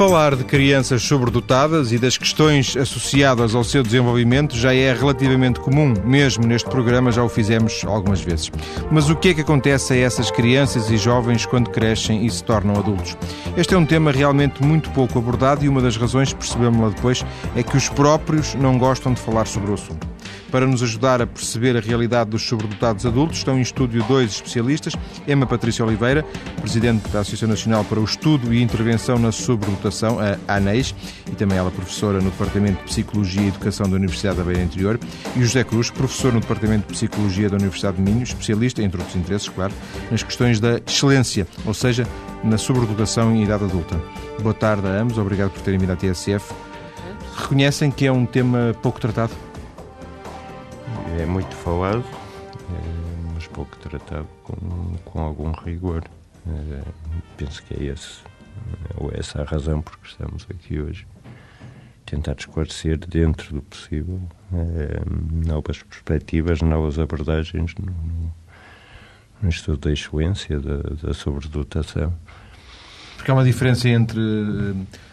Falar de crianças sobredotadas e das questões associadas ao seu desenvolvimento já é relativamente comum, mesmo neste programa já o fizemos algumas vezes. Mas o que é que acontece a essas crianças e jovens quando crescem e se tornam adultos? Este é um tema realmente muito pouco abordado e uma das razões, percebemos lá depois, é que os próprios não gostam de falar sobre o assunto. Para nos ajudar a perceber a realidade dos sobredotados adultos, estão em estúdio dois especialistas. Emma Patrícia Oliveira, presidente da Associação Nacional para o Estudo e Intervenção na Sobredotação, a ANEIS, e também ela professora no Departamento de Psicologia e Educação da Universidade da Beira Interior, e José Cruz, professor no Departamento de Psicologia da Universidade de Minho, especialista, entre outros interesses, claro, nas questões da excelência, ou seja, na sobredotação em idade adulta. Boa tarde a ambos, obrigado por terem vindo à TSF. Reconhecem que é um tema pouco tratado? É muito falado, é, mas pouco tratado com, com algum rigor. É, penso que é esse, ou essa a razão por que estamos aqui hoje. Tentar esclarecer dentro do possível é, novas perspectivas, novas abordagens no, no, no estudo da excelência, da, da sobredotação. Porque há uma diferença entre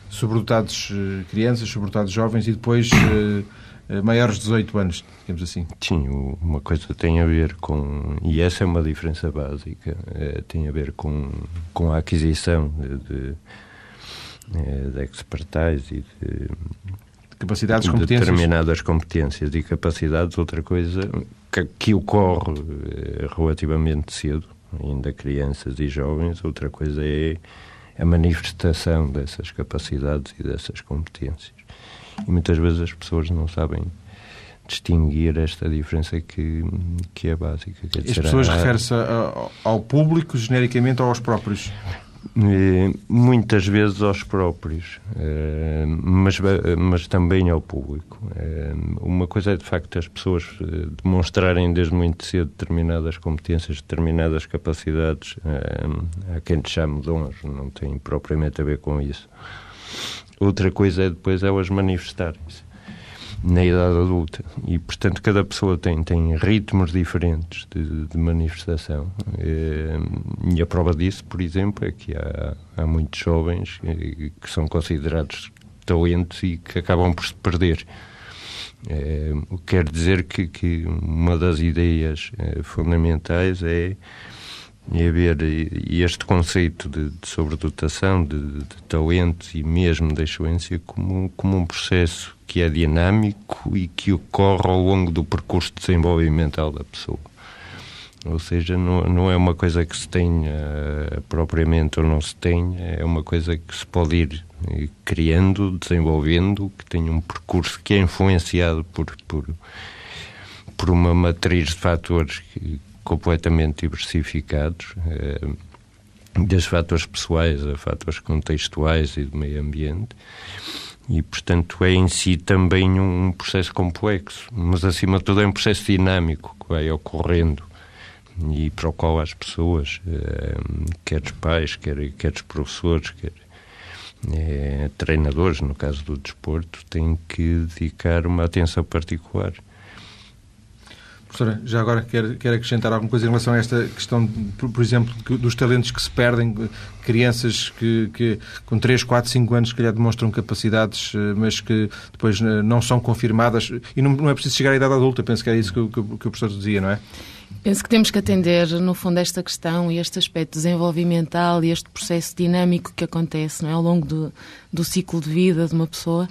sobredotados uh, crianças, sobredotados jovens e depois uh, eh, maiores de 18 anos, digamos assim. Sim, uma coisa tem a ver com, e essa é uma diferença básica, tem a ver com, com a aquisição de, de, eh, de expertise e de, capacidades, competências. determinadas competências e capacidades, outra coisa que, que ocorre relativamente cedo, ainda crianças e jovens, outra coisa é a manifestação dessas capacidades e dessas competências. E muitas vezes as pessoas não sabem distinguir esta diferença que, que é básica. Quer dizer, as pessoas referem-se ao público, genericamente, ou aos próprios? Eh, muitas vezes aos próprios, eh, mas, mas também ao público. Eh, uma coisa é, de facto, as pessoas demonstrarem desde muito cedo determinadas competências, determinadas capacidades. Há quem te chame dons, não tem propriamente a ver com isso. Outra coisa é depois elas manifestarem-se na idade adulta. E, portanto, cada pessoa tem, tem ritmos diferentes de, de manifestação. Eh, e a prova disso, por exemplo, é que há, há muitos jovens eh, que são considerados talentos e que acabam por se perder. É, quer dizer que, uma das ideias fundamentais é e haver este conceito de, de sobredotação, de, de e mesmo da excelência como, como um processo que é dinâmico e que ocorre ao longo do percurso desenvolvimental da pessoa. Ou seja, não, não é uma coisa que se tenha uh, propriamente ou não se tenha, é uma coisa que se pode ir uh, criando, desenvolvendo, que tem um percurso que é influenciado por, por, por uma matriz de fatores que, completamente diversificados, eh, desde fatores pessoais a fatores contextuais e do meio ambiente. E, portanto, é em si também um processo complexo, mas, acima de tudo, é um processo dinâmico que vai ocorrendo e para o qual as pessoas, eh, quer os pais, quer, quer os professores, quer é, treinadores, no caso do desporto, têm que dedicar uma atenção particular. Professora, já agora quer, quer acrescentar alguma coisa em relação a esta questão, por, exemplo, dos talentos que se perdem, crianças que, que com 3, 4, 5 anos, se calhar, demonstram capacidades, eh, mas que depois eh, não são confirmadas, e não, não é preciso chegar à idade adulta, penso que é isso que, que, que o professor dizia, não é? Penso que temos que atender, no fundo, esta questão e este aspecto desenvolvimental e este processo dinâmico que acontece não é? ao longo do, do ciclo de vida de uma pessoa,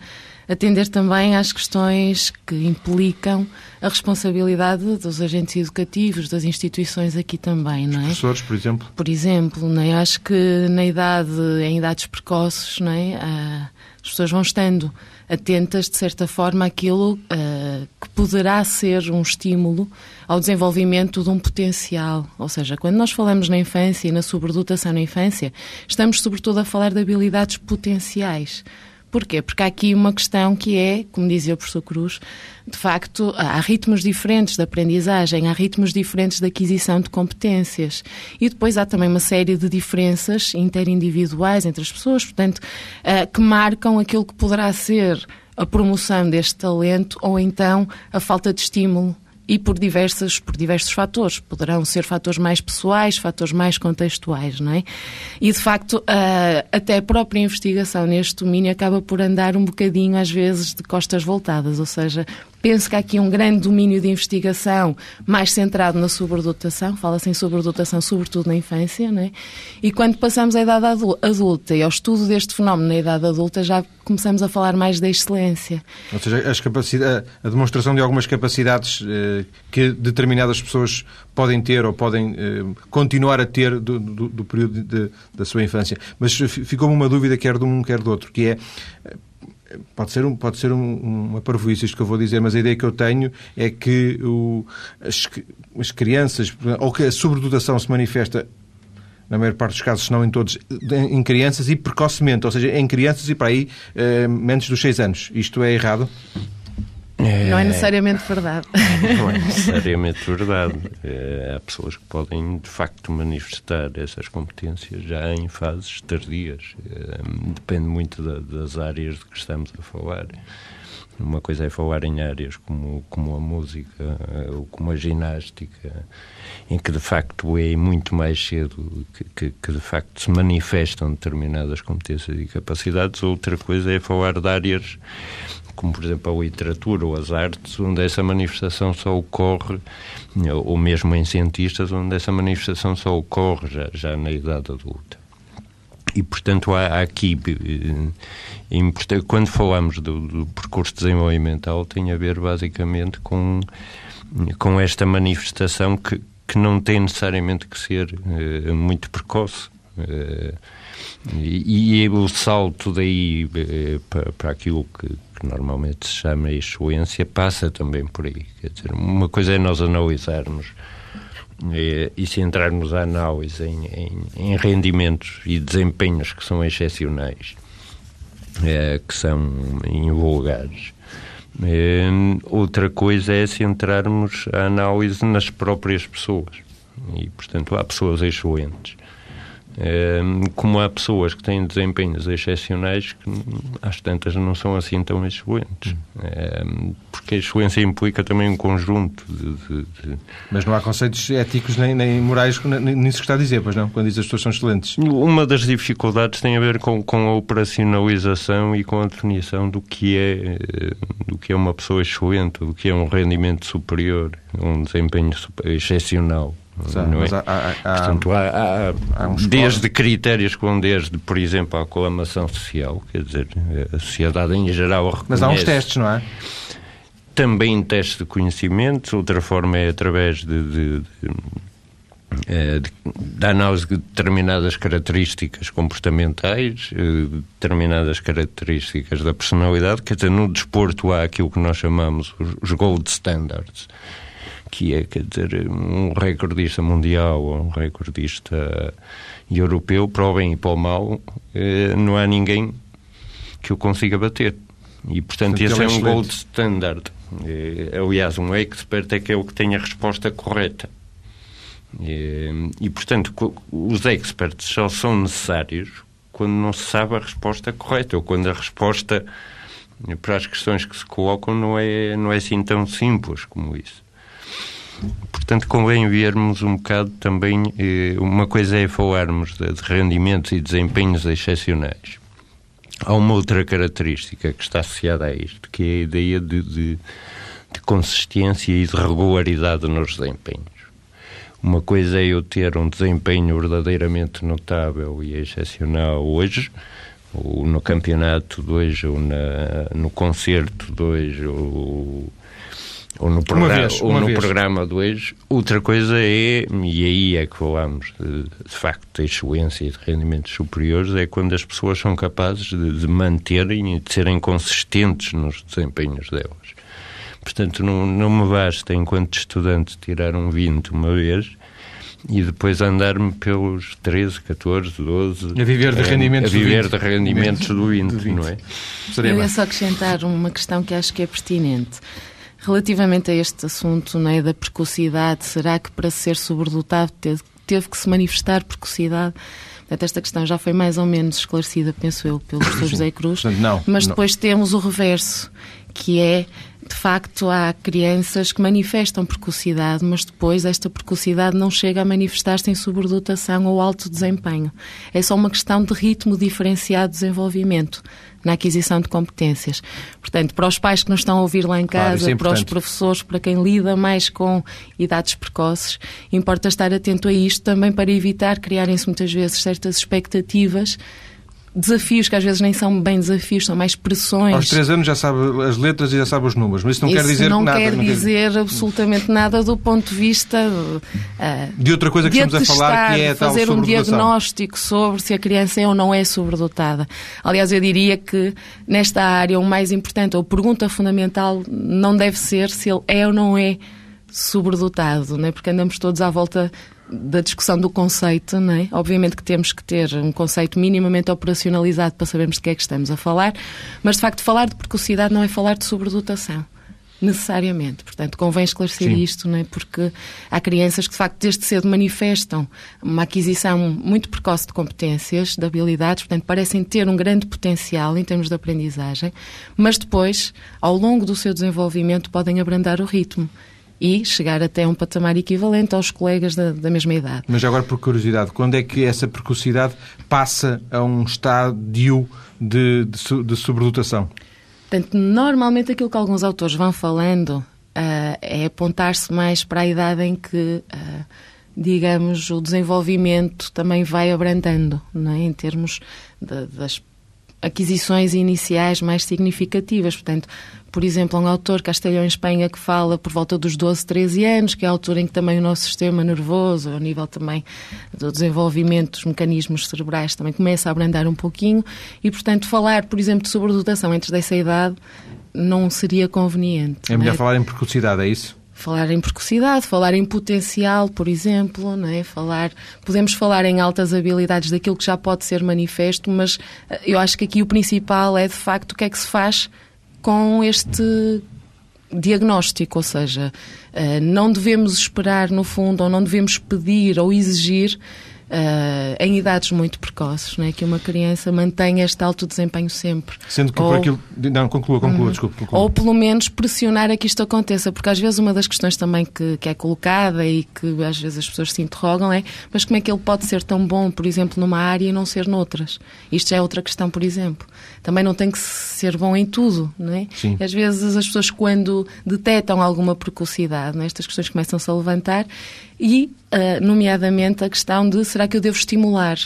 atender também às questões que implicam a responsabilidade dos agentes educativos, das instituições aqui também, não é? Os professores, por exemplo? Por exemplo, não é? acho que na idade, em idades precoces, não é? Ah, as pessoas vão estando atentas, de certa forma, àquilo uh, que poderá ser um estímulo ao desenvolvimento de um potencial. Ou seja, quando nós falamos na infância e na sobredotação na infância, estamos sobretudo a falar de habilidades potenciais. Porquê? Porque há aqui uma questão que é, como dizia o professor Cruz, de facto, há ritmos diferentes de aprendizagem, há ritmos diferentes de aquisição de competências. E depois há também uma série de diferenças interindividuais entre as pessoas, portanto, eh, que marcam aquilo que poderá ser a promoção deste talento ou então a falta de estímulo e por, diversas, por diversos fatores. Poderão ser fatores mais pessoais, fatores mais contextuais, não é? E, de facto, até a própria investigação neste domínio acaba por andar um bocadinho, às vezes, de costas voltadas, ou seja, penso que há aqui um grande domínio de investigação mais centrado na sobredotação, fala-se em sobredotação sobretudo na infância, não é? e quando passamos à idade adulta e ao estudo deste fenómeno na idade adulta já começamos a falar mais da excelência. Ou seja, as capacidades, a demonstração de algumas capacidades eh, que determinadas pessoas podem ter ou podem eh, continuar a ter do, do, do período de, da sua infância. Mas ficou-me uma dúvida, quer de um, quer do outro, que é pode ser, um, pode ser um, uma parvoíce isto que eu vou dizer, mas a ideia que eu tenho é que o, as, as crianças, ou que a sobredotação se manifesta na maior parte dos casos, se não em todos, em crianças e precocemente, ou seja, em crianças e para aí eh, menos dos 6 anos. Isto é errado? É... Não é necessariamente verdade. Não é necessariamente verdade. É, há pessoas que podem, de facto, manifestar essas competências já em fases tardias. É, depende muito da, das áreas de que estamos a falar. Uma coisa é falar em áreas como, como a música ou como a ginástica, em que de facto é muito mais cedo que, que, que, de facto se manifestam determinadas competências e capacidades. Outra coisa é falar de áreas como por exemplo a literatura ou as artes, onde essa manifestação só ocorre, ou mesmo em cientistas, onde essa manifestação só ocorre já, já na idade adulta. E, portanto, há, há aqui, eh, quando falamos do, do, percurso desenvolvimental, tem a ver basicamente com, com esta manifestação que, que não tem necessariamente que ser uh, muito precoce. Uh, e, e, o salto daí uh, para, para aquilo que, que normalmente se chama excelência, passa também por aí. Quer dizer, uma coisa é nós analisarmos e, e se entrarmos a análise em, em, em, rendimentos e desempenhos que são excepcionais, é, que são invulgares. Outra coisa é se entrarmos a análise nas próprias pessoas. E, portanto, há pessoas excelentes como há pessoas que têm desempenhos excepcionais que às tantas não são assim tão excelentes. Ehm, porque a excelência implica também um conjunto de, de, de... Mas não há conceitos éticos nem, nem morais nisso que está a dizer, pois não? Quando diz as pessoas são excelentes. Uma das dificuldades tem a ver com, com a operacionalização e com a definição do que é do que é uma pessoa excelente, do que é um rendimento superior, um desempenho excepcional não é? Há, há, Portanto, há, há desde critérios vão desde, por exemplo, a aclamação social, quer dizer, a sociedade em geral reconhece... Mas há uns testes, não é? Também testes de conhecimentos, outra forma é através de, de, de eh, da análise de determinadas características comportamentais, eh, determinadas características da personalidade, quer dizer, no desporto há aquilo que nós chamamos os gold standards, que é, quer dizer, um recordista mundial ou um recordista europeu, para o bem e para o mal, eh, não há ninguém que o consiga bater. E, portanto, esse é um gold standard. Eh, aliás, um expert é que é o que tem a resposta correta. E, eh, e, portanto, os experts só são necessários quando não se sabe a resposta correta ou quando a resposta para as questões que se colocam não é, não é assim tão simples como isso. Portanto, convém vermos um bocado também. Eh, uma coisa é falarmos de, de rendimentos e desempenhos excepcionais. Há uma outra característica que está associada a isto, que é a ideia de, de, de consistência e de regularidade nos desempenhos. Uma coisa é eu ter um desempenho verdadeiramente notável e excepcional hoje, ou no campeonato de hoje, ou na, no concerto de hoje, ou ou no, programa, vez, ou no programa de hoje. Outra coisa é, e aí é que falamos de, de facto de excelência e de rendimentos superiores, é quando as pessoas são capazes de, de manterem e de serem consistentes nos desempenhos delas. Portanto, não, não me basta, enquanto estudante, tirar um 20 uma vez e depois andar-me pelos 13, 14, 12... A viver de rendimentos, a, a viver de rendimentos do 20, do 20, não é? Eu ia só acrescentar uma questão que acho que é pertinente. Relativamente a este assunto né, da precocidade, será que para ser sobredotado teve, teve que se manifestar precocidade? Portanto, esta questão já foi mais ou menos esclarecida, penso eu, pelo professor José Cruz. Não, mas depois não. temos o reverso, que é de facto, há crianças que manifestam precocidade, mas depois esta precocidade não chega a manifestar-se em sobredotação ou alto desempenho. É só uma questão de ritmo diferenciado de desenvolvimento na aquisição de competências. Portanto, para os pais que nos estão a ouvir lá em casa, claro, é para os professores, para quem lida mais com idades precoces, importa estar atento a isto também para evitar criarem-se muitas vezes certas expectativas desafios que às vezes nem são bem desafios, são mais pressões. Aos três anos já sabe as letras e já sabe os números, mas isso não isso quer dizer não nada. Quer não quer dizer absolutamente nada do ponto de vista uh, de outra coisa que estamos a falar, que é a fazer um diagnóstico sobre se a criança é ou não é sobredotada. Aliás, eu diria que nesta área o mais importante, ou a pergunta fundamental, não deve ser se ele é ou não é sobredotado, né? porque andamos todos à volta da discussão do conceito, não é? Obviamente que temos que ter um conceito minimamente operacionalizado para sabermos de que é que estamos a falar, mas de facto falar de precocidade não é falar de sobredotação. Necessariamente. Portanto, convém esclarecer Sim. isto, não é? porque há crianças que, de facto, desde cedo manifestam uma aquisição muito precoce de competências, de habilidades, portanto, parecem ter um grande potencial em termos de aprendizagem, mas depois, ao longo do seu desenvolvimento, podem abrandar o ritmo e chegar até um patamar equivalente aos colegas da, da, mesma idade. Mas agora, por curiosidade, quando é que essa precocidade passa a um estádio de, de, de sobredotação? Portanto, normalmente aquilo que alguns autores vão falando uh, é apontar-se mais para a idade em que, uh, digamos, o desenvolvimento também vai abrandando, não é? em termos de, das aquisições iniciais mais significativas. Portanto, por exemplo, um autor castelhão em Espanha que fala por volta dos 12, 13 anos, que é a altura em que também o nosso sistema nervoso, ao nível também do desenvolvimento dos mecanismos cerebrais, também começa a abrandar um pouquinho e, portanto, falar, por exemplo, de sobredotação entre dessa idade não seria conveniente. É melhor é? falar em precocidade, é isso? Falar em precocidade, falar em potencial, por exemplo, não é? Falar, podemos falar em altas habilidades daquilo que já pode ser manifesto, mas eh, eu acho que aqui o principal é de facto o que é que se faz com este diagnóstico, ou seja, eh, não devemos esperar no fundo ou não devemos pedir ou exigir Uh, em idades muito precoces, né, que uma criança mantenha este alto desempenho sempre. Sendo que ou, por aquilo. Não, conclua, conclua, desculpe. Conclua. Ou pelo menos pressionar a que isto aconteça, porque às vezes uma das questões também que, que é colocada e que às vezes as pessoas se interrogam é: mas como é que ele pode ser tão bom, por exemplo, numa área e não ser noutras? Isto já é outra questão, por exemplo. Também não tem que ser bom em tudo, não é? Sim. Às vezes as pessoas, quando detectam alguma precocidade, né, estas questões começam-se a levantar e, uh, nomeadamente, a questão de será que eu devo estimular?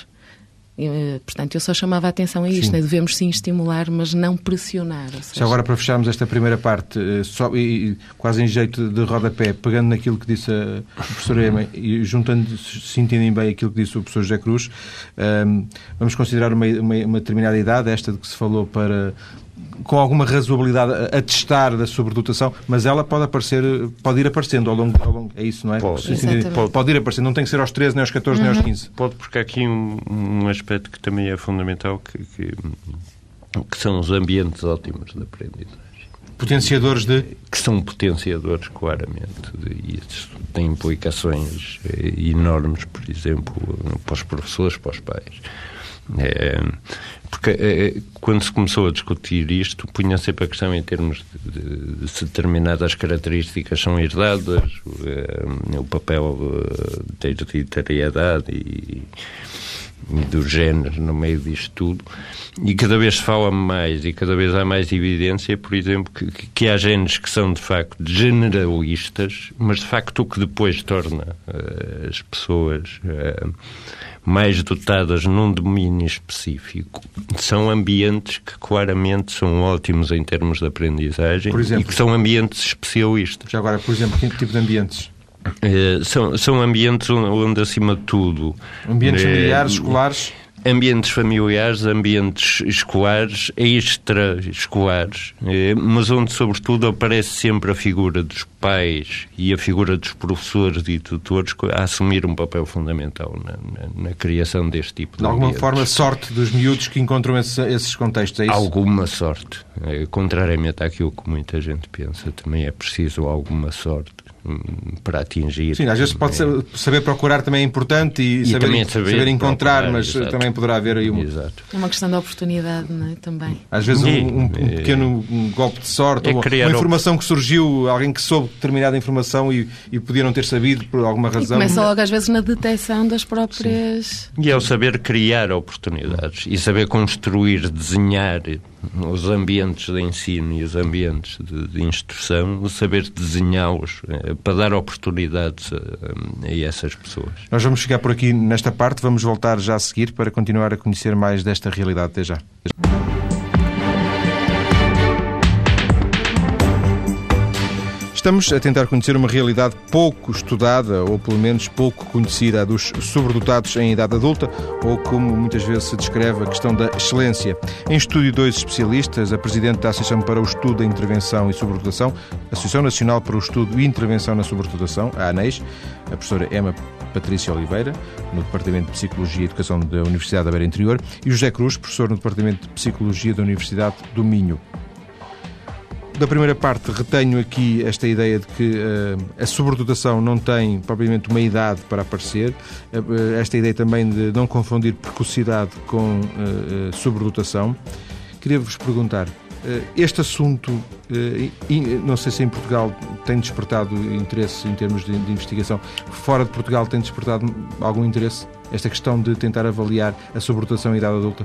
Uh, portanto, eu só chamava a atenção a isto, né? devemos sim estimular, mas não pressionar. Seja... Já agora, para fecharmos esta primeira parte, uh, só, e, quase em jeito de rodapé, pegando naquilo que disse a professora Ema e juntando, se entendem bem, aquilo que disse o professor José Cruz, vamos considerar uma, uma, uma determinada idade, esta de que se falou para com alguma razoabilidade a testar da sobredotação, mas ela pode aparecer, pode ir aparecendo ao longo, ao longo é isso, não é? Pode. pode. pode ir aparecendo, não tem que ser aos 13, nem aos 14, uhum. nem aos 15. Uhum. Pode, porque há aqui um, um aspecto que também é fundamental, que, que, que são os ambientes ótimos de aprendizagem. Potenciadores de? Que são potenciadores, claramente. E isso tem implicações eh, enormes, por exemplo, para os professores, para os pais. É, porque é, quando se começou a discutir isto, punha sempre a questão em termos de, se determinadas características são herdadas, o, papel da hereditariedade e do género no meio disto tudo. E cada vez se fala mais e cada vez há mais evidência, por exemplo, que, que há genes que são de facto generalistas, mas de facto o que depois torna uh, as pessoas. Uh, mais dotadas num domínio específico são ambientes que claramente são ótimos em termos de aprendizagem exemplo, e que são ambientes especialistas. Já agora, por exemplo, que tipo de ambientes? É, são, são ambientes onde, acima de tudo... Ambientes é, familiares, escolares? ambientes familiares, ambientes escolares, extra-escolares, eh, mas onde, sobretudo, aparece sempre a figura dos pais e a figura dos professores e tutores a assumir um papel fundamental na, na, na criação deste tipo de De alguma ambientes. forma, sorte dos miúdos que encontram esse, esses contextos, é isso? Alguma sorte. Eh, contrariamente àquilo que muita gente pensa, também é preciso alguma sorte para atingir. Sim, às vezes pode ser, saber procurar também é importante e, e saber, saber, saber, encontrar, procurar, mas exato. também poderá haver aí um... Exato. É uma questão de oportunidade, não é? Também. Às vezes um, um, um pequeno um golpe de sorte, é ou uma informação que surgiu, alguém que soube determinada informação e, e podia não ter sabido por alguma razão. E começa logo às vezes na detecção das próprias... Sim. E é o saber criar oportunidades e saber construir, desenhar os ambientes de ensino e os ambientes de, de instrução, saber desenhá-los eh, para dar oportunidades a, a, essas pessoas. Nós vamos chegar por aqui nesta parte, vamos voltar já a seguir para continuar a conhecer mais desta realidade. Até já. Estamos a tentar conhecer uma realidade pouco estudada, ou pelo menos pouco conhecida, dos sobredotados em idade adulta, ou como muitas vezes se descreve, a questão da excelência. Em estúdio, dois especialistas, a Presidente da Associação para o Estudo da Intervenção e Sobredotação, Associação Nacional para o Estudo e Intervenção na Sobredotação, a ANEIS, a professora Emma Patrícia Oliveira, no Departamento de Psicologia e Educação da Universidade da Beira Interior, e José Cruz, professor no Departamento de Psicologia da Universidade do Minho da primeira parte retenho aqui esta ideia de que uh, a sobredotação não tem propriamente uma idade para aparecer, uh, esta ideia também de não confundir precocidade com uh, sobredotação. Queria-vos perguntar, este assunto, não sei se em Portugal tem despertado interesse em termos de, de investigação, fora de Portugal tem despertado algum interesse esta questão de tentar avaliar a sobredotação em idade adulta?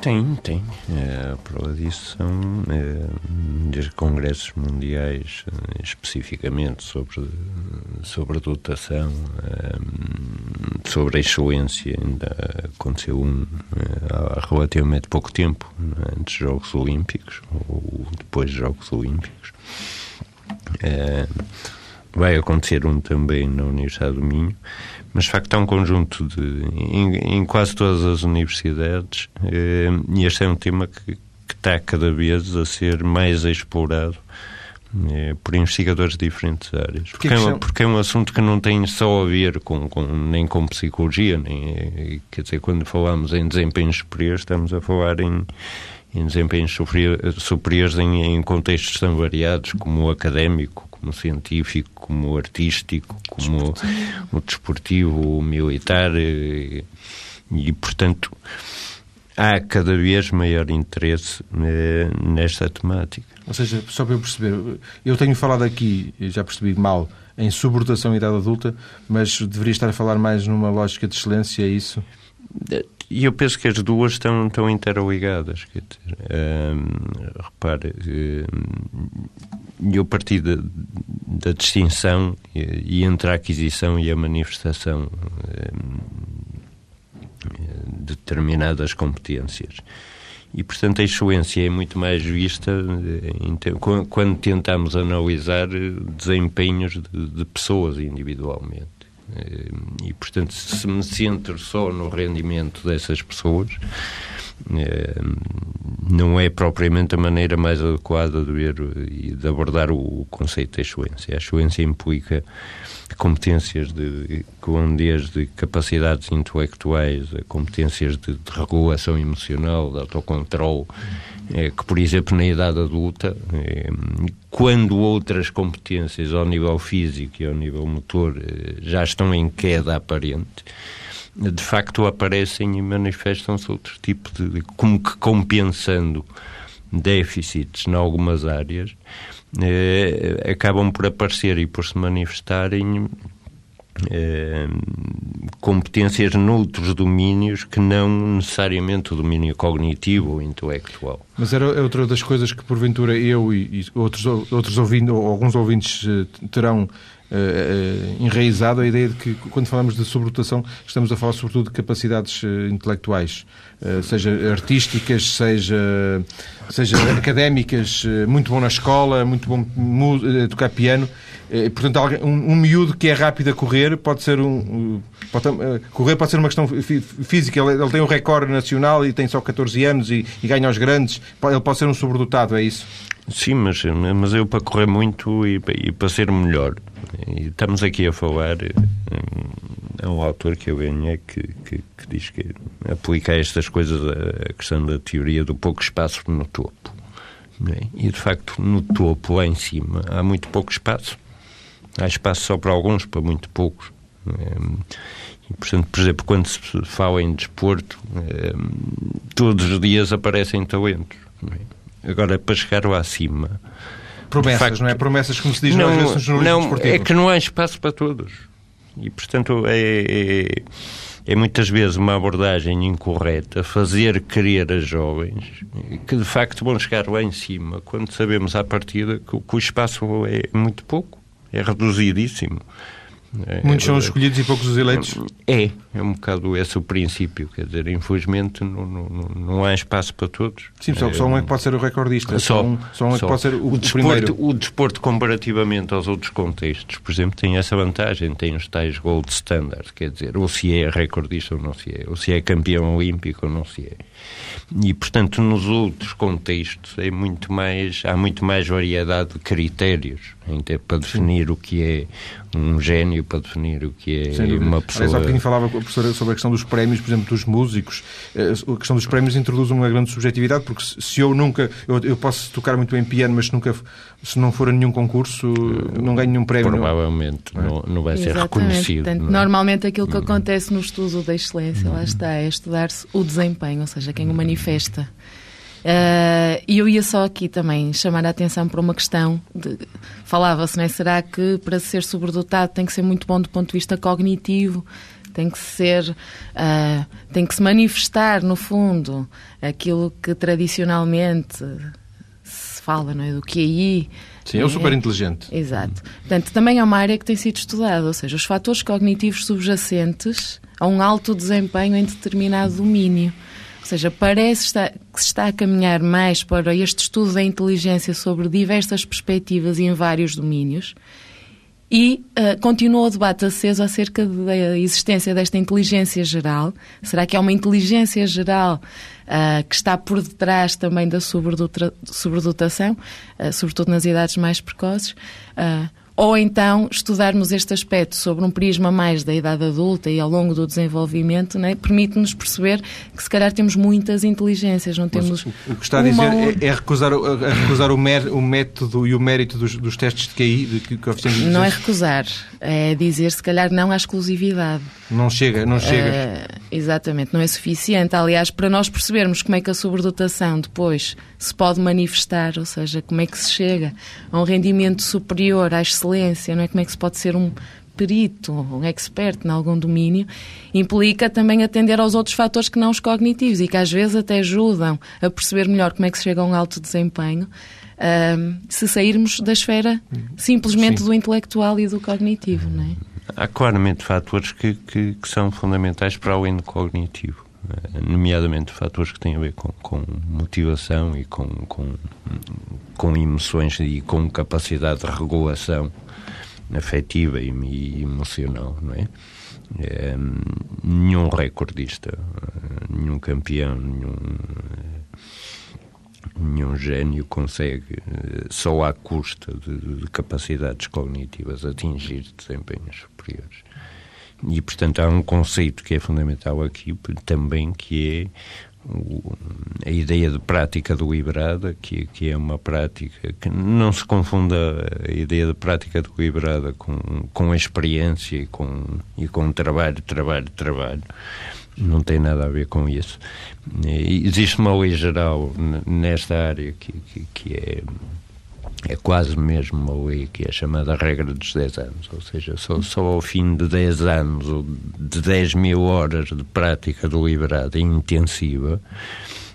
Tem, tem. É, a prova disso são é, desde congressos mundiais, é, especificamente sobre, sobre a dotação, é, sobre a excelência. Ainda aconteceu um é, há relativamente pouco tempo, antes dos Jogos Olímpicos, ou depois dos Jogos Olímpicos. Vai acontecer um também na Universidade do Minho. Mas, de facto, há um conjunto de. em, em quase todas as universidades, eh, e este é um tema que, que, está cada vez a ser mais explorado eh, por investigadores de diferentes áreas. Porque, é, um, porque é um assunto que não tem só a ver com, com, nem com psicologia, nem, eh, quer dizer, quando falamos em desempenhos superiores, estamos a falar em em desempenhos superiores em, em, contextos tão variados como o académico, como científico, como artístico, como desportivo. o desportivo, o militar e, e, portanto há cada vez maior interesse eh, nesta temática. Ou seja, só para eu perceber, eu tenho falado aqui, já percebi mal, em subrotação e idade adulta, mas deveria estar a falar mais numa lógica de excelência, é isso? E eu penso que as duas estão, estão interligadas. Quer dizer, repare, eu parti da, da distinção e, e, entre a aquisição e a manifestação de determinadas competências. E, portanto, a excelência é muito mais vista quando tentamos analisar desempenhos de, de pessoas individualmente. Eh, e, portanto, se me centro só no rendimento dessas pessoas, eh, não é propriamente a maneira mais adequada de ver e de abordar o conceito de excelência. A excelência implica competências de, vão desde capacidades intelectuais competências de, de regulação emocional, de autocontrole, é, que, por exemplo, na idade adulta, é, quando outras competências ao nível físico e ao nível motor é, já estão em queda aparente, de facto aparecem e manifestam-se outro tipo de. como que compensando déficits em algumas áreas, eh, acabam por aparecer e por se manifestarem eh, competências noutros domínios que não necessariamente o domínio cognitivo ou intelectual. Mas era outra das coisas que porventura eu e, outros, outros ouvindo, ou alguns ouvintes eh, terão uh, enraizado a ideia de que quando falamos de sobredotação estamos a falar sobretudo de capacidades uh, intelectuais, seja artísticas, seja, seja académicas, muito bom na escola, muito bom tocar piano. Portanto, um, um miúdo que é rápido a correr pode ser um. Pode, correr pode ser uma questão física. Ele, ele, tem um recorde nacional e tem só 14 anos e, e ganha aos grandes. Ele pode ser um sobredotado, é isso? Sim, mas, mas eu para correr muito e, e para ser melhor e estamos aqui a falar. É um autor que eu ganhei que, que, que, diz que aplica estas coisas a questão da teoria do pouco espaço no topo. É? E, de facto, no topo, lá em cima, há muito pouco espaço. Há espaço só para alguns, para muito poucos. É? E, portanto, por exemplo, quando se fala em desporto, é, todos os dias aparecem talentos. É? Agora, para chegar lá acima... Promessas, facto, não é? Promessas, como se diz não, às vezes no jornalismo não, desportivo. É que não há espaço para todos. E, portanto, é, é é muitas vezes uma abordagem incorreta fazer crer a jovens que de facto vão chegar lá em cima quando sabemos à partida que, que o espaço é muito pouco, é reduzidíssimo. É, Muitos são os escolhidos e poucos os eleitos? É, é um bocado esse o princípio. Quer dizer, infelizmente não, não, não há espaço para todos. Sim, só, é, só um é que pode ser o recordista. Só, só um, só um é que pode ser o, o, desporto, primeiro. O desporto, comparativamente aos outros contextos, por exemplo, tem essa vantagem. Tem os tais gold standards. Quer dizer, ou se é recordista ou não se é. Ou se é campeão olímpico ou não se é. E, portanto, nos outros contextos é muito mais, há muito mais variedade de critérios para definir Sim. o que é um gênio, para definir o que é uma pessoa. Aliás, há bocadinho falava a professora sobre a questão dos prémios, por exemplo, dos músicos. Eh, a questão dos prémios introduz uma grande subjetividade, porque se eu nunca. Eu, eu posso tocar muito bem piano, mas se nunca. Se não for a nenhum concurso, não ganho nenhum prémio. Provavelmente não, não, não vai ser Exatamente. reconhecido. Portanto, normalmente aquilo que hum. acontece no estudo da excelência, lá está, é estudar-se o desempenho, ou seja, quem o manifesta. Uh, e eu ia só aqui também chamar a atenção para uma questão. Falava-se, não é? Será que para ser sobredotado tem que ser muito bom do ponto de vista cognitivo? Tem que ser, uh, tem que se manifestar, no fundo, aquilo que tradicionalmente se fala, não é? Do QI. Sim, é o super inteligente. Exato. Portanto, também é uma área que tem sido estudada, ou seja, os fatores cognitivos subjacentes a um alto desempenho em determinado domínio. Seja, parece que se está a caminhar mais para este estudo da inteligência sobre diversas perspectivas e em vários domínios. E uh, continua o debate aceso acerca da existência desta inteligência geral. Será que é uma inteligência geral uh, que está por detrás também da sobredotação, uh, sobretudo nas idades mais precoces? Ou então estudarmos este aspecto sobre um prisma mais da idade adulta e ao longo do desenvolvimento, né, permite-nos perceber que se calhar temos muitas inteligências, não temos. o que está a dizer é, é, recusar, é recusar o, mer, o, método e o mérito dos, dos testes de QI, de, que, que Não é recusar, é dizer se calhar não à exclusividade. Não chega, não chega. Uh, exatamente, não é suficiente. Aliás, para nós percebermos como é que a sobredotação depois se pode manifestar, ou seja, como é que se chega a um rendimento superior à excelência, não é? Como é que se pode ser um perito, um expert em algum domínio, implica também atender aos outros fatores que não os cognitivos e que às vezes até ajudam a perceber melhor como é que se chega a um alto desempenho, se sairmos da esfera simplesmente Sim. do intelectual e do cognitivo, não é? Há claramente fatores que, que, que são fundamentais para além do cognitivo eh, nomeadamente fatores que têm a ver com, com motivação e com, com, com, emoções e com capacidade de regulação afetiva e, emocional, não é? é? nenhum recordista, eh, nenhum campeão, nenhum, nenhum gênio consegue, só à custa de, de capacidades cognitivas, atingir desempenhos E, portanto, há um conceito que é fundamental aqui também, que é o, a ideia de prática deliberada, que, que é uma prática que não se confunda a ideia de prática deliberada com, com a experiência e com, e com trabalho, trabalho, trabalho. Não tem nada a ver com isso. Existe uma lei geral nesta área que, que, que é é quase mesmo uma lei que é chamada regra dos 10 anos, ou seja, só, só ao fim de 10 anos ou de 10 mil horas de prática deliberada e intensiva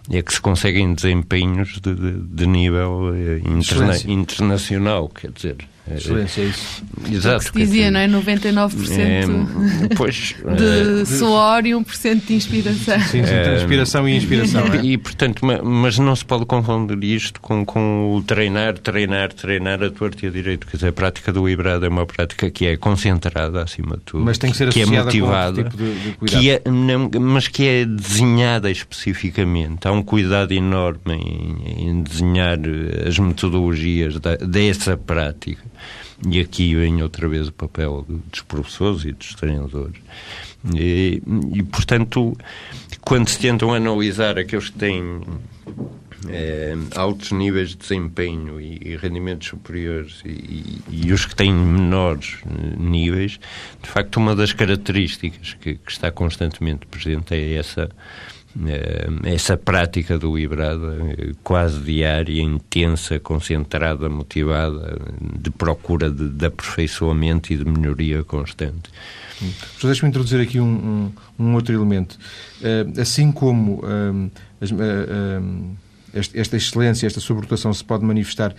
é que se conseguem desempenhos de, de, de nível eh, interna internacional, quer dizer, Excelência, é isso. Exato. O que se dizia, não é? 99% é, pois, de é, suor e 1% de inspiração. Sim, sim, é, inspiração e inspiração. E, é? e, portanto, mas não se pode confundir isto com, com o treinar, treinar, treinar a torto e a direito. Quer dizer, a prática do híbrido é uma prática que é concentrada, acima de tudo. Mas tem que ser que é motivada, tipo de, de que é, não, mas que é desenhada especificamente. Há um cuidado enorme em, em desenhar as metodologias da, dessa prática e aqui vem outra vez o papel dos professores e dos treinadores. E, e, portanto, quando se tentam analisar aqueles que têm é, altos níveis de desempenho e, e rendimentos superiores e, e, os que têm menores níveis, de facto, uma das características que, que está constantemente presente é essa essa prática do Ibrada, quase diária, intensa, concentrada, motivada, de procura de, de aperfeiçoamento e de melhoria constante. Professor, deixe-me introduzir aqui um, um, um, outro elemento. Uh, assim como esta excelência, esta sobredotação se pode manifestar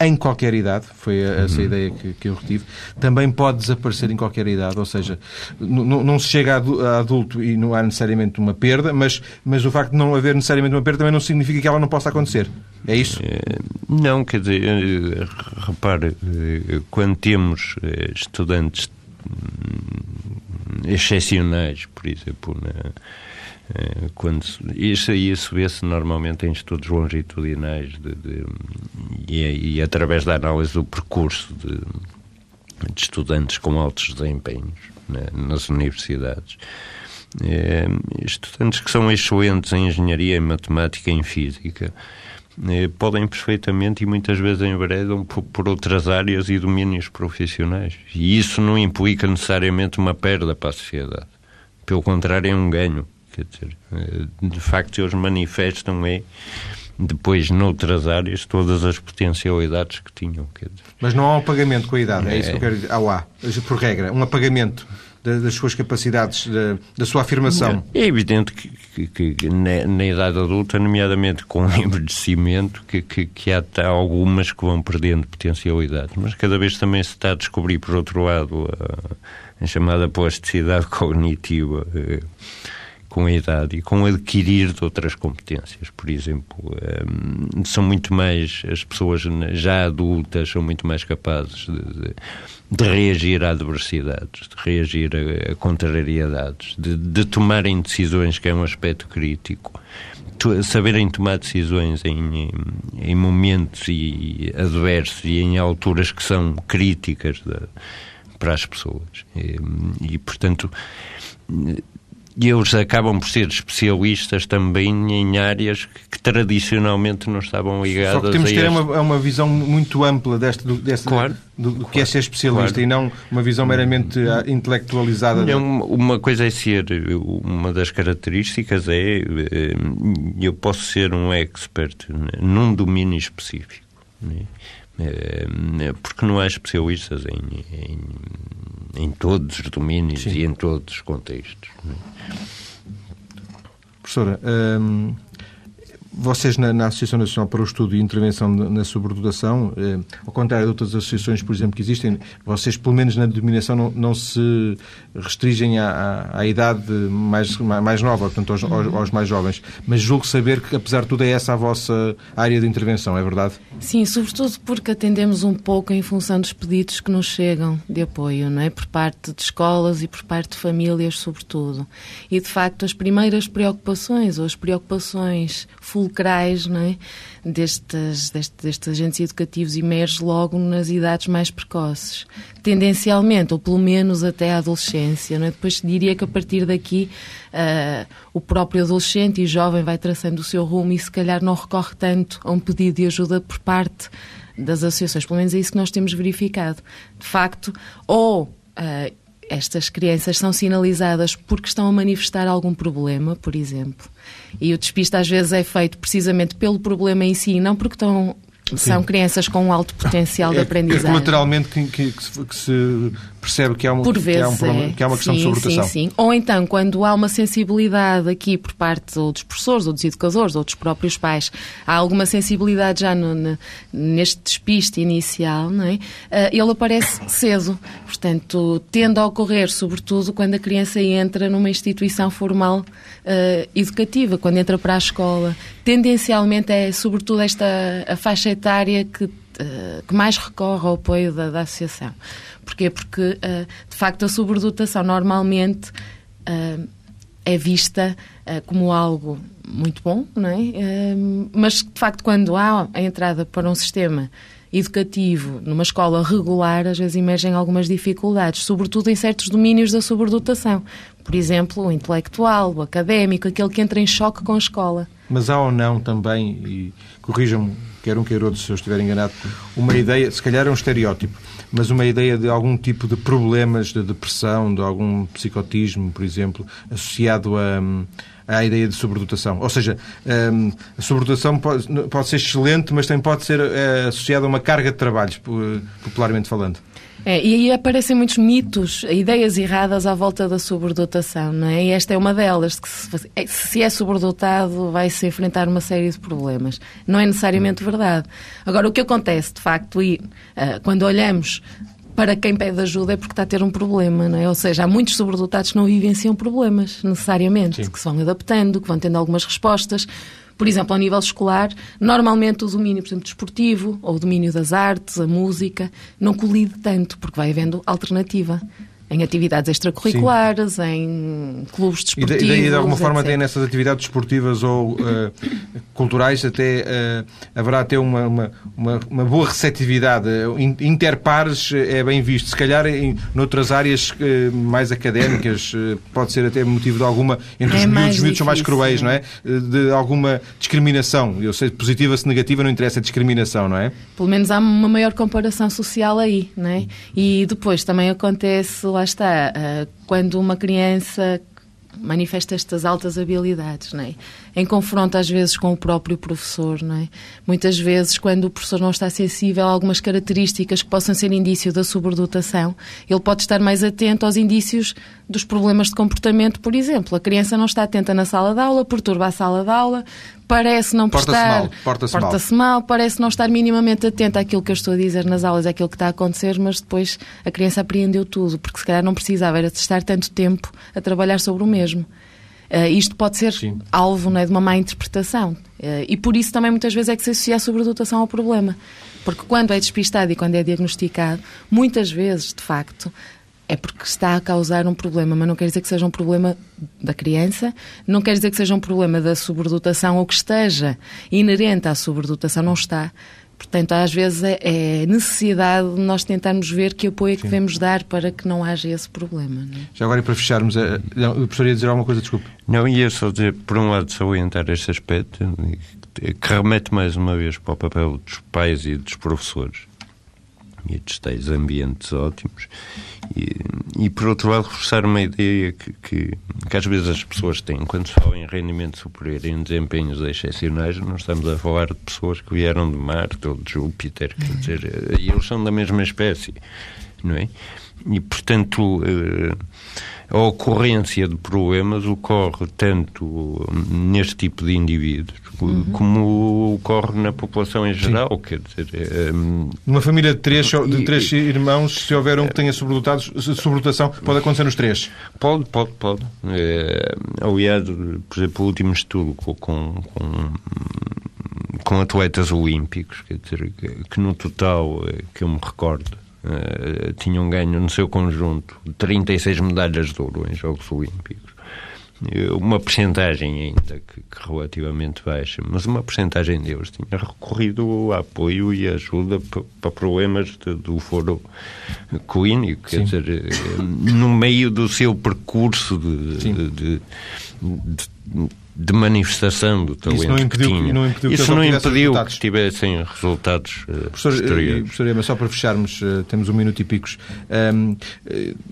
em qualquer idade, foi essa uhum. ideia que, que, eu retive, também pode desaparecer em qualquer idade, ou seja, não se chega a adulto e não há necessariamente uma perda, mas, mas o facto de não haver necessariamente uma perda também não significa que ela não possa acontecer. É isso? Eh, não, quer dizer, eh, repare, eh, quando temos estudantes hum, excepcionais, por exemplo, na é, quando, isso aí vê-se normalmente em estudos longitudinais de, de, e, e, através da análise do percurso de, de estudantes com altos desempenhos né, nas universidades. É, estudantes que são excelentes em engenharia, em matemática, em física, é, podem perfeitamente e muitas vezes enveredam por, por outras áreas e domínios profissionais. E isso não implica necessariamente uma perda para a sociedade. Pelo contrário, é um ganho Quer dizer, eh, de facto, eles manifestam é, depois, noutras áreas, todas as potencialidades que tinham. Quer dizer. Mas não há um pagamento com a idade, é, é isso que eu quero dizer. Ah, há, por regra, um apagamento das suas capacidades, da, da sua afirmação. É evidente que, que, que na, na, idade adulta, nomeadamente com o envelhecimento, que, que, que há algumas que vão perdendo potencialidades, mas cada vez também se está a descobrir, por outro lado, a, a chamada plasticidade cognitiva. Eh, com a idade e com adquirir de outras competências. Por exemplo, um, são muito mais, as pessoas já adultas são muito mais capazes de, de, de reagir a adversidades, de reagir a, a contrariedades, de, de tomarem decisões, que é um aspecto crítico saberem tomar decisões em, em, momentos e adversos e em alturas que são críticas de, para as pessoas. E, e, portanto, e eles acabam por ser especialistas também em áreas que, que tradicionalmente não estavam ligadas Só que temos que ter este... uma, uma visão muito ampla deste, do, deste, claro, do, do claro, que é ser especialista claro. e não uma visão meramente ah, intelectualizada. Não, uma coisa é ser, uma das características é eh, eu posso ser um expert num domínio específico. Né? Eh, porque não há especialistas em, em em todos os domínios Sim. e em todos os contextos. É? Professora, hum, vocês, na, na, Associação Nacional para o Estudo e Intervenção na Sobredotação, eh, ao contrário de outras associações, por exemplo, que existem, vocês, pelo menos na denominação, não, não se restringem à, à, à, idade mais, mais nova, portanto, aos, aos, aos, mais jovens. Mas julgo saber que, apesar de tudo, é essa a vossa área de intervenção, é verdade? Sim, sobretudo porque atendemos um pouco em função dos pedidos que nos chegam de apoio, não é? Por parte de escolas e por parte de famílias, sobretudo. E, de facto, as primeiras preocupações ou as preocupações fulcrais não é? destes, destes, destes agentes educativos emerge logo nas idades mais precoces, tendencialmente, ou pelo menos até a adolescência. Não é? Depois diria que a partir daqui uh, o próprio adolescente e jovem vai traçando o seu rumo e se calhar não recorre tanto a um pedido de ajuda por parte das associações. Pelo menos é isso que nós temos verificado. De facto, ou uh, estas crianças são sinalizadas porque estão a manifestar algum problema, por exemplo. E o despiste às vezes é feito precisamente pelo problema em si, não porque estão são crianças com um alto potencial de é, aprendizagem. Naturalmente que, que, que, se percebe que há, um, por vezes, que há, um problema, é. que há uma questão sim, de sobredotação. Sim, sim. Ou então, quando há uma sensibilidade aqui por parte ou dos professores, ou dos educadores, ou dos próprios pais, há alguma sensibilidade já no, no, neste despiste inicial, não é? Ah, ele aparece cedo. Portanto, tende a ocorrer, sobretudo, quando a criança entra numa instituição formal uh, educativa, quando entra para a escola. Tendencialmente é, sobretudo, esta a faixa etária que, uh, que mais recorre ao apoio da, da associação. Porquê? Porque, uh, de facto, a sobredotação normalmente é vista como algo muito bom, não é? mas, de facto, quando há a entrada para um sistema educativo numa escola regular, às vezes emergem algumas dificuldades, sobretudo em certos domínios da sobredotação, Por exemplo, o intelectual, o académico, aquele que entra em choque com a escola. Mas há ou não também, e corrijam-me, quer um quer outro se eu estiver enganado, uma ideia, se calhar é um estereótipo, mas uma ideia de algum tipo de problemas de depressão, de algum psicotismo, por exemplo, associado a, à ideia de sobredotação. Ou seja, hum, a sobredotação pode, ser excelente, mas também pode ser eh, associada a uma carga de trabalhos, popularmente falando. É, e aí aparecem muitos mitos, ideias erradas à volta da sobredotação, não é? E esta é uma delas, que se, é, se é sobredotado vai-se enfrentar uma série de problemas. Não é necessariamente verdade. Agora, o que acontece, de facto, e uh, quando olhamos para quem pede ajuda é porque está a ter um problema, não é? Ou seja, há muitos sobredotados que não vivenciam problemas, necessariamente, Sim. que se vão adaptando, que vão tendo algumas respostas. Por exemplo, ao nível escolar, normalmente o domínio, por exemplo, desportivo ou o domínio das artes, a música, não colide tanto, porque vai havendo alternativa em atividades extracurriculares, Sim. em clubes desportivos. E, e de alguma forma até nessas atividades desportivas ou uh, culturais até uh, haverá até uma, uma, uma, uma, boa receptividade. Interpares é bem visto. Se calhar em noutras áreas uh, mais académicas pode ser até motivo de alguma... Entre é os miúdos, os miúdos são mais cruéis, não é? De alguma discriminação. Eu sei, positiva se negativa, não interessa a discriminação, não é? Pelo menos há uma maior comparação social aí, não é? E depois também acontece lá está, uh, quando uma criança manifesta estas altas habilidades, não é? Em confronto às vezes com o próprio professor. Não é? Muitas vezes, quando o professor não está sensível a algumas características que possam ser indício da sobredotação, ele pode estar mais atento aos indícios dos problemas de comportamento, por exemplo. A criança não está atenta na sala de aula, perturba a sala de aula, parece não porta prestar... Mal, Porta-se porta mal. mal. Parece não estar minimamente atenta àquilo que eu estou a dizer nas aulas, àquilo que está a acontecer, mas depois a criança apreendeu tudo, porque se calhar não precisava era de estar tanto tempo a trabalhar sobre o mesmo. Uh, isto pode ser Sim. alvo né, de uma má interpretação. Uh, e por isso também muitas vezes é que se associa a sobredotação ao problema. Porque quando é despistado e quando é diagnosticado, muitas vezes, de facto, é porque está a causar um problema, mas não quer dizer que seja um problema da criança, não quer dizer que seja um problema da sobredotação ou que esteja inerente à sobredotação, não está. Portanto, às vezes é, é necessidade de nós tentarmos ver que apoio é que Sim. devemos dar para que não haja esse problema. É? Já agora, para fecharmos, eh, o professor ia dizer alguma coisa, desculpe. Não, ia só dizer, por um lado, salientar este aspecto, que remete mais uma vez para o papel dos pais e dos professores e tais ambientes ótimos. E, e, por outro lado, reforçar uma ideia que, que, que, às vezes as pessoas têm. Quando se fala em rendimento superior e em desempenhos excepcionais, não estamos a falar de pessoas que vieram de Marte ou de Júpiter, quer dizer, e eles são da mesma espécie, não é? E, portanto, eh, a ocorrência de problemas ocorre tanto neste tipo de indivíduos uhum. como ocorre na população em geral. Sim. Quer dizer, é, Numa família de três, de três irmãos, se houver um que tenha sobredotação, pode acontecer nos três? Pode, pode, pode. É, aliás, por exemplo, o último estudo com, com, com atletas olímpicos, quer dizer, que no total, é, que eu me recordo, uh, tinham ganho no seu conjunto 36 medalhas de ouro em Jogos Olímpicos. Eh, uma percentagem ainda que, que, relativamente baixa, mas uma percentagem deles tinha recorrido a apoio e ajuda para problemas de, do foro clínico, quer dizer, eh, no meio do seu percurso de, de, de, de manifestação do talento Isso não impediu, que tinha. Não impediu Isso que não impediu resultados. que tivessem resultados uh, professor, uh, professor Ema, só para fecharmos, uh, temos um minuto e picos. Um,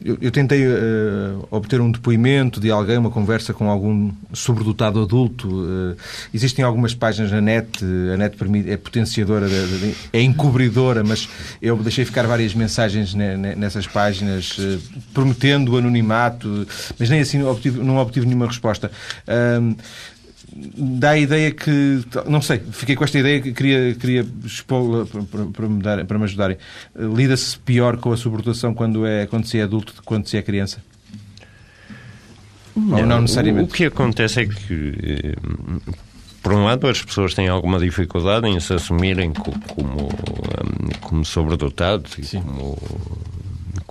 eu, eu, tentei uh, obter um depoimento de alguém, uma conversa com algum sobredotado adulto. existem algumas páginas na net, a net é potenciadora, é encobridora, mas eu deixei ficar várias mensagens ne, ne, nessas páginas prometendo o anonimato, mas nem assim não obtive, não obtive nenhuma resposta. Um, dá a ideia que. Não sei, fiquei com esta ideia que queria, queria expô-la para, para, me dar, para me ajudarem. Lida-se pior com a sobredotação quando, é, quando se é adulto do que quando se é criança? Não, Ou não necessariamente? O, que acontece é que. Eh, por um lado, as pessoas têm alguma dificuldade em se assumirem como, como, como sobredotados e como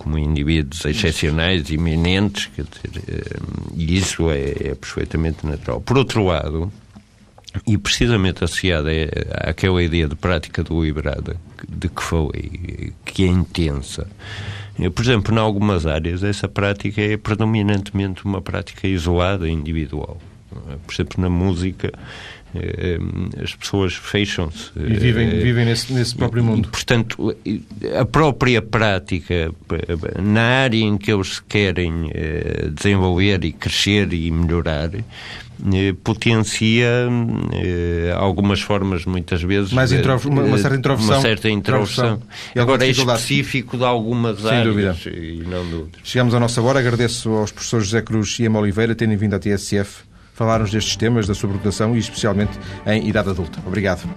como indivíduos excepcionais, iminentes, dizer, eh, e isso é, é perfeitamente natural. Por outro lado, e precisamente associada àquela ideia de prática deliberada de que falei, que é intensa, Por exemplo, em algumas áreas, essa prática é predominantemente uma prática isolada, individual. Por exemplo, na música, eh, as pessoas fecham-se. E vivem, eh, vivem nesse, nesse próprio mundo. Portanto, a própria prática, na área em que eles querem eh, desenvolver e crescer e melhorar, potencia algumas formas, muitas vezes. Mais uma, uma, certa introversão. Uma certa introversão. Agora é específico de algumas Sem áreas dúvida. e não de outras. Chegamos à nossa hora. Agradeço aos professores José Cruz e Emma Oliveira terem vindo à TSF falarmos destes temas da sobredotação e especialmente em idade adulta. Obrigado.